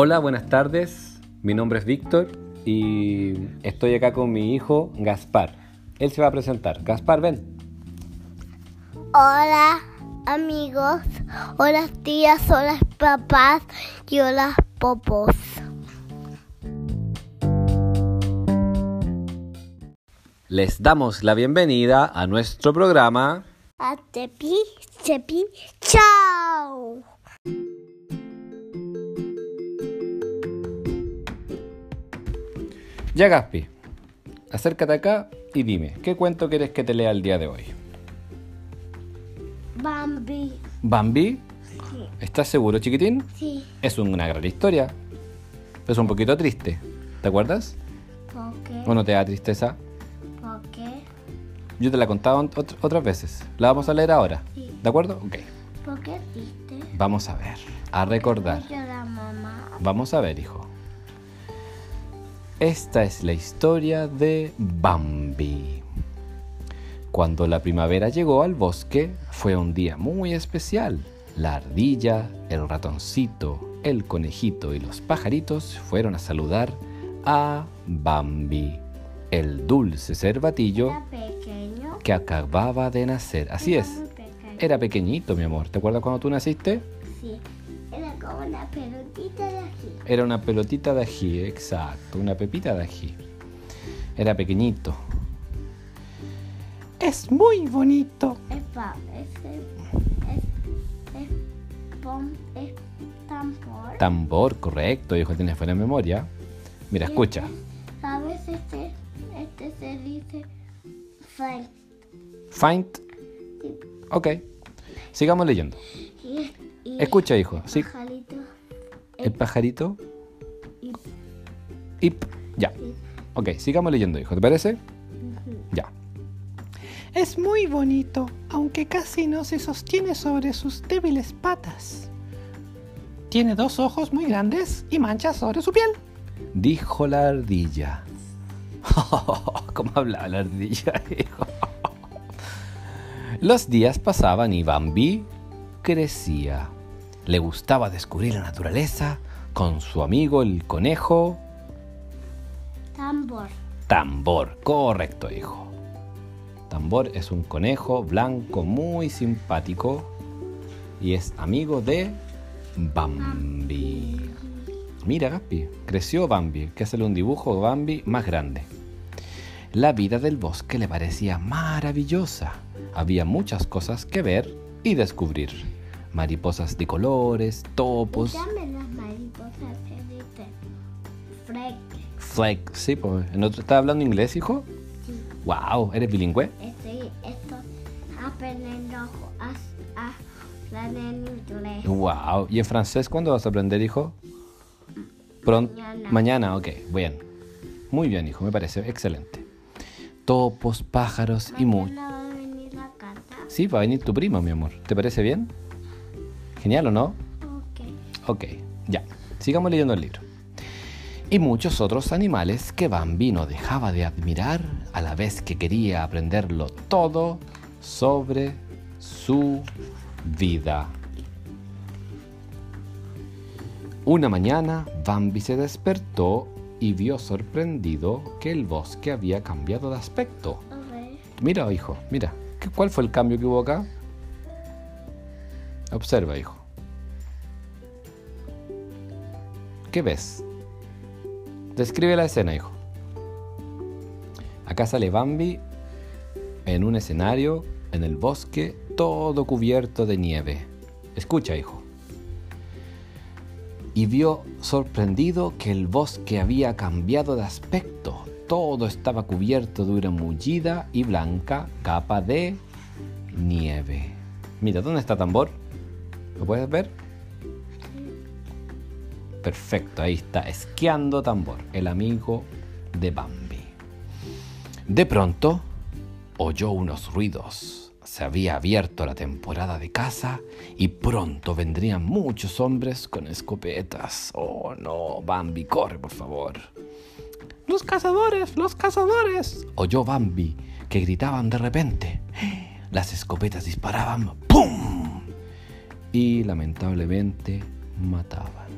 Hola, buenas tardes. Mi nombre es Víctor y estoy acá con mi hijo Gaspar. Él se va a presentar. Gaspar, ven. Hola amigos, hola tías, hola papás y hola popos. Les damos la bienvenida a nuestro programa. A tepi, tepi, chao. Ya, Gaspi, acércate acá y dime, ¿qué cuento quieres que te lea el día de hoy? Bambi. ¿Bambi? Sí. ¿Estás seguro, chiquitín? Sí. Es una gran historia. Es un poquito triste. ¿Te acuerdas? ¿Por qué? ¿O no te da tristeza? ¿Por qué? Yo te la he contado ot- otras veces. La vamos a leer ahora. Sí. ¿De acuerdo? Ok. ¿Por qué triste? Vamos a ver. A recordar. la mamá. Vamos a ver, hijo. Esta es la historia de Bambi. Cuando la primavera llegó al bosque, fue un día muy especial. La ardilla, el ratoncito, el conejito y los pajaritos fueron a saludar a Bambi, el dulce cervatillo que acababa de nacer. Así Era es, era pequeñito, mi amor. ¿Te acuerdas cuando tú naciste? Sí. Era como una pelotita. Era una pelotita de ají, exacto, una pepita de ají. Era pequeñito. Es muy bonito. Es pa, es, es, es, tambor. Tambor, correcto, hijo, tienes buena memoria. Mira, escucha. ¿Sabes? Este, este se dice Frank. Find. Ok. Sigamos leyendo. Y, y Escucha, hijo. Sí. El pajarito. Y, Ip. Ya. Ok, sigamos leyendo, hijo. ¿Te parece? Ya. Es muy bonito, aunque casi no se sostiene sobre sus débiles patas. Tiene dos ojos muy grandes y manchas sobre su piel. Dijo la ardilla. ¿Cómo hablaba la ardilla, hijo? Los días pasaban y Bambi crecía. Le gustaba descubrir la naturaleza con su amigo el conejo tambor. Tambor. Correcto, hijo. Tambor es un conejo blanco muy simpático y es amigo de Bambi. Mira, Gaspi, creció Bambi, que hacerle un dibujo de Bambi más grande. La vida del bosque le parecía maravillosa. Había muchas cosas que ver y descubrir. Mariposas de colores, topos, Dame las mariposas Frank. flake. Sí, pues, ¿en otro, ¿estás hablando inglés, hijo? Sí. Wow, ¿eres bilingüe? Estoy, estoy aprendiendo a, a en inglés. Wow. ¿Y en francés cuándo vas a aprender, hijo? Pronto. Mañana. Mañana, ok. Bien. Muy bien, hijo, me parece excelente. Topos, pájaros y mucho. Mañana va a venir la. Sí, va a venir tu primo, mi amor. ¿Te parece bien? Genial, ¿o no? Ok. Ok, ya. Sigamos leyendo el libro. Y muchos otros animales que Bambi no dejaba de admirar a la vez que quería aprenderlo todo sobre su vida. Una mañana, Bambi se despertó y vio sorprendido que el bosque había cambiado de aspecto. Mira, hijo, mira. ¿qué- ¿Cuál fue el cambio que hubo acá? Observa, hijo. ¿Qué ves? Describe la escena, hijo. Acá sale Bambi en un escenario, en el bosque, todo cubierto de nieve. Escucha, hijo. Y vio sorprendido que el bosque había cambiado de aspecto. Todo estaba cubierto de una mullida y blanca capa de nieve. Mira, ¿dónde está tambor? ¿Lo puedes ver? Perfecto, ahí está, esquiando tambor, el amigo de Bambi. De pronto, oyó unos ruidos. Se había abierto la temporada de caza y pronto vendrían muchos hombres con escopetas. Oh no, Bambi, corre por favor. ¡Los cazadores! ¡Los cazadores! Oyó Bambi que gritaban de repente. Las escopetas disparaban ¡pum! Y lamentablemente mataban.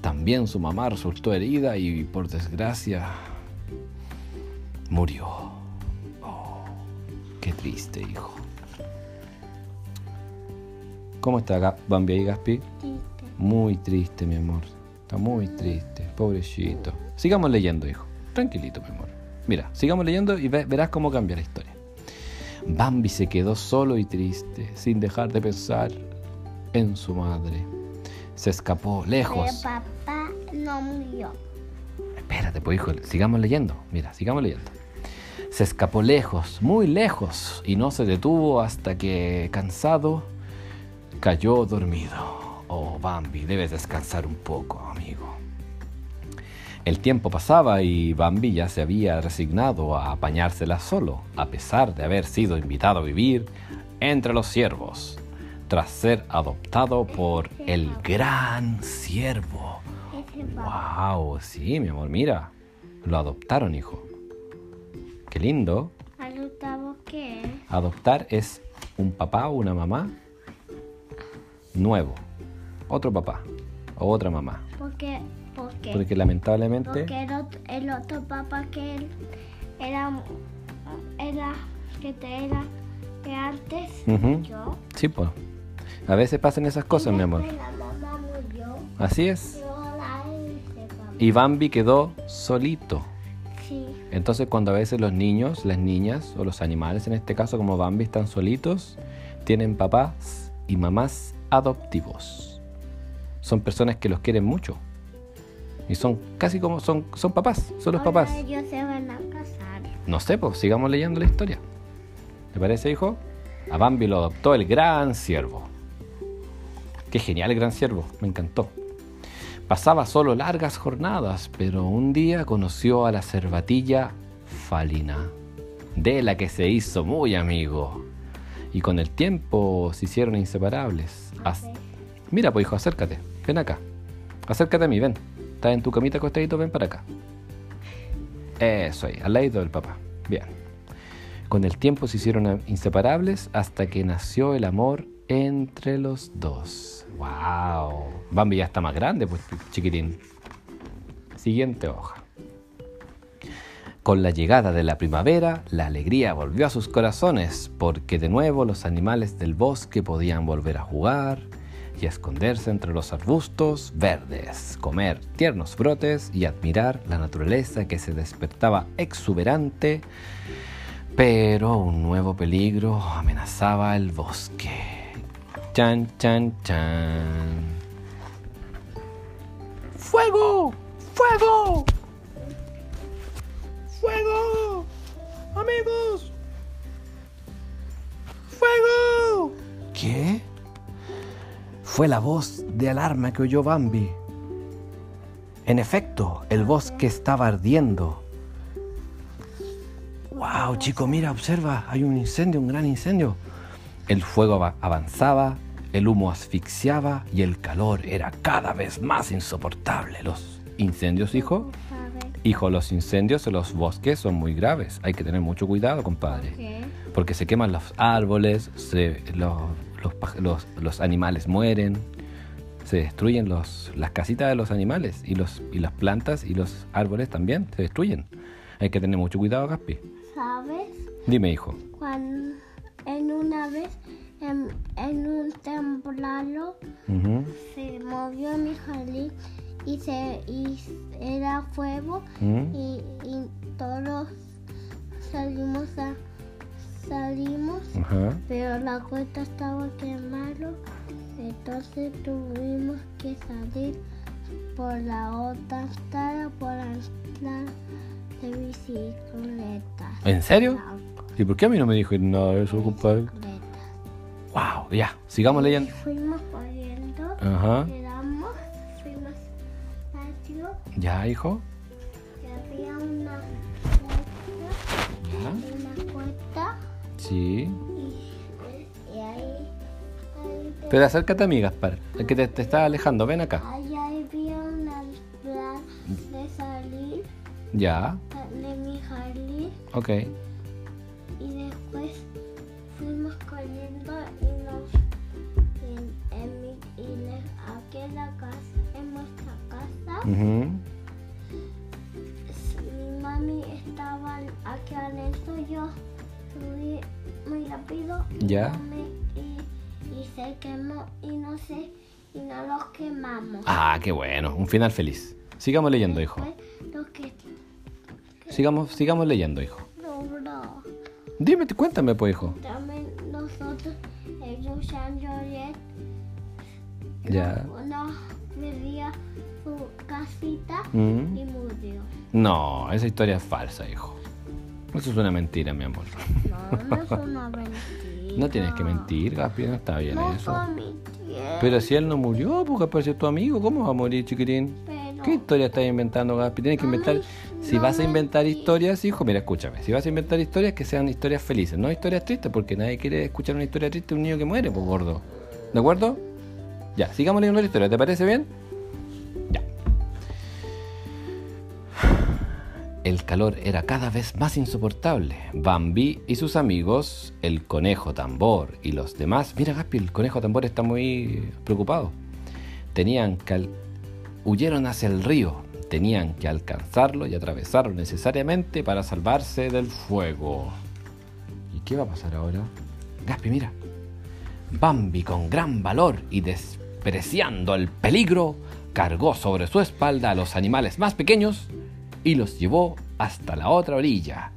También su mamá resultó herida y por desgracia murió. Oh, qué triste, hijo. ¿Cómo está Bambi y Gaspi? Triste. Muy triste, mi amor. Está muy triste, pobrecito. Sigamos leyendo, hijo. Tranquilito, mi amor. Mira, sigamos leyendo y verás cómo cambia la historia. Bambi se quedó solo y triste, sin dejar de pensar en su madre. Se escapó lejos. Pero papá no murió. Espérate, pues hijo, sigamos leyendo. Mira, sigamos leyendo. Se escapó lejos, muy lejos, y no se detuvo hasta que, cansado, cayó dormido. Oh, Bambi, debes descansar un poco, amigo. El tiempo pasaba y Bambi ya se había resignado a apañársela solo, a pesar de haber sido invitado a vivir entre los ciervos, tras ser adoptado por el gran papá. ¡Wow! Sí, mi amor, mira. Lo adoptaron, hijo. Qué lindo. ¿Al octavo qué? Adoptar es un papá o una mamá nuevo. Otro papá o otra mamá. ¿Por qué? ¿Por qué? Porque lamentablemente... Porque el otro, el otro papá que él era, era, que te era, que antes, yo. Sí, pues. A veces pasan esas cosas, mi amor. después La mamá murió. Así es. Y Bambi quedó solito. Sí. Entonces cuando a veces los niños, las niñas o los animales, en este caso como Bambi, están solitos, tienen papás y mamás adoptivos. Son personas que los quieren mucho. Y son casi como son, son papás, son los papás. ellos se van a casar. No sé, pues sigamos leyendo la historia. ¿Te parece, hijo? A Bambi lo adoptó el gran ciervo. Qué genial el gran ciervo, me encantó. Pasaba solo largas jornadas, pero un día conoció a la cervatilla Falina, de la que se hizo muy amigo. Y con el tiempo se hicieron inseparables. Mira, pues hijo, acércate, ven acá. Acércate a mí, ven. Estás en tu camita acostadito, ven para acá. Eso ahí, al lado del papá. Bien. Con el tiempo se hicieron inseparables hasta que nació el amor entre los dos. ¡Wow! Bambi ya está más grande, pues chiquitín. Siguiente hoja. Con la llegada de la primavera, la alegría volvió a sus corazones, porque de nuevo los animales del bosque podían volver a jugar y esconderse entre los arbustos verdes, comer tiernos brotes y admirar la naturaleza que se despertaba exuberante, pero un nuevo peligro amenazaba el bosque. Chan, chan, chan. ¡Fuego! ¡Fuego! ¡Fuego! ¡Amigos! ¡Fuego! ¿Qué? Fue la voz de alarma que oyó Bambi. En efecto, el bosque estaba ardiendo. ¡Wow, chico! Mira, observa, hay un incendio, un gran incendio. El fuego ava- avanzaba, el humo asfixiaba y el calor era cada vez más insoportable. Los incendios, hijo, ¿Sabes hijo, los incendios en los bosques son muy graves. Hay que tener mucho cuidado, compadre porque se queman los árboles, se- los, los los- los animales mueren, se destruyen los, las casitas de los animales y, los, y las plantas y los árboles también se destruyen. Hay que tener mucho cuidado, Gaspi. ¿Sabes? Dime, hijo. Cuando una vez en, en un temblor Ujú, se movió mi jardín y se y era fuego y, y todos salimos a salimos pero la cuesta estaba quemando entonces tuvimos que salir por la otra estrada por la estrada de bicicleta. ¿En serio? ¿Y por qué a mí no me dijo nada de eso, compadre? Ya, sigamos leyendo. fuimos corriendo Ajá. quedamos fuimos al patio Ya, hijo. y había una Ya. puerta una puerta Sí. y, y ahí ahí Pero acércate a mí, Gaspar. El que te, te está alejando, ven acá. Ahí había una plan de salir Ya, de mi jardín ok. Ujú. si mi mami estaba aquí adentro, yo subí muy rápido. Ya. Y, y se quemó y no sé, y no los quemamos. Ah, qué bueno. Un final feliz. Sigamos leyendo, hijo. Que Sigamos, sigamos leyendo, hijo. logró. Dime, cuéntame, pues, hijo. También nosotros, ellos San Joliet, Ya. nos pedía su casita Mm. y murió. No, esa historia es falsa, hijo. Eso es una mentira, mi amor. No, no es una mentira. No tienes que mentir, Gaspi, no está bien No eso. Pero si él no murió, porque apareció tu amigo, ¿cómo va a morir, chiquitín? Pero ¿Qué historia estás inventando, Gaspi? Tienes que No inventar. me- Si no vas a inventar historias, hijo, mira, escúchame. Si vas a inventar historias, que sean historias felices, no historias tristes, porque nadie quiere escuchar una historia triste de un niño que muere, pues gordo. ¿De acuerdo? Ya, sigamos leyendo la historia, ¿te parece bien? El calor era cada vez más insoportable. Bambi y sus amigos, el conejo tambor y los demás. Mira, Gaspi, el conejo tambor está muy preocupado. Tenían huyeron hacia el río. Tenían que alcanzarlo y atravesarlo necesariamente para salvarse del fuego. ¿Y qué va a pasar ahora? Gaspi, mira. Bambi, con gran valor y despreciando el peligro, cargó sobre su espalda a los animales más pequeños y los llevó hasta la otra orilla.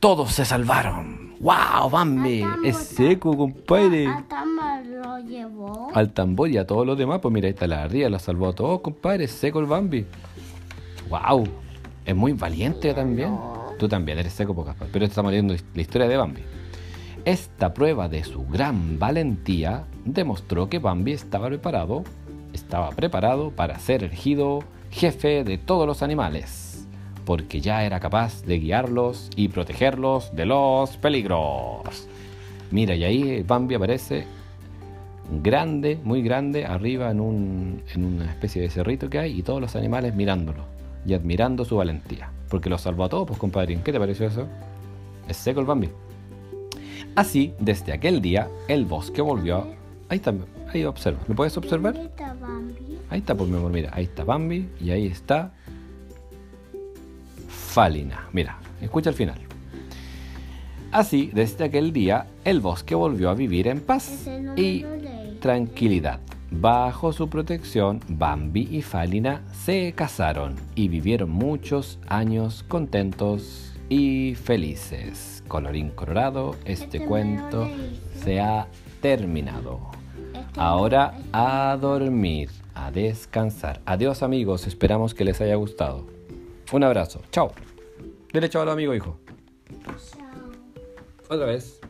Todos se salvaron. ¡Wow, Bambi! Es seco, compadre. a Tama lo llevó. Al tambor y a todos los demás, pues mira, ahí está la ardilla, la salvó a todos, compadre. Es seco el Bambi. ¡Wow! Es muy valiente también. Tú también eres seco, pocas Pero estamos leyendo la historia de Bambi. Esta prueba de su gran valentía demostró que Bambi estaba preparado, estaba preparado para ser elegido jefe de todos los animales, porque ya era capaz de guiarlos y protegerlos de los peligros. Mira, y ahí Bambi aparece grande, muy grande, arriba en, un, en una especie de cerrito que hay y todos los animales mirándolo y admirando su valentía, porque los salvó a todos, pues compadrín. ¿Qué te pareció eso? Es seco el Bambi. Así, desde aquel día, el bosque volvió. Ahí está, ahí observa. ¿Me puedes observar? Ahí está, pues mi amor, mira, ahí está Bambi y ahí está Falina. Mira, escucha el final. Así, desde aquel día, el bosque volvió a vivir en paz y tranquilidad. Bajo su protección, Bambi y Falina se casaron y vivieron muchos años contentos y felices. Colorín colorado, este Este cuento se ha terminado. Este Ahora a dormir, a descansar. Adiós amigos, esperamos que les haya gustado. Un abrazo, chao. Dile chao al amigo, hijo. Chao. Otra vez.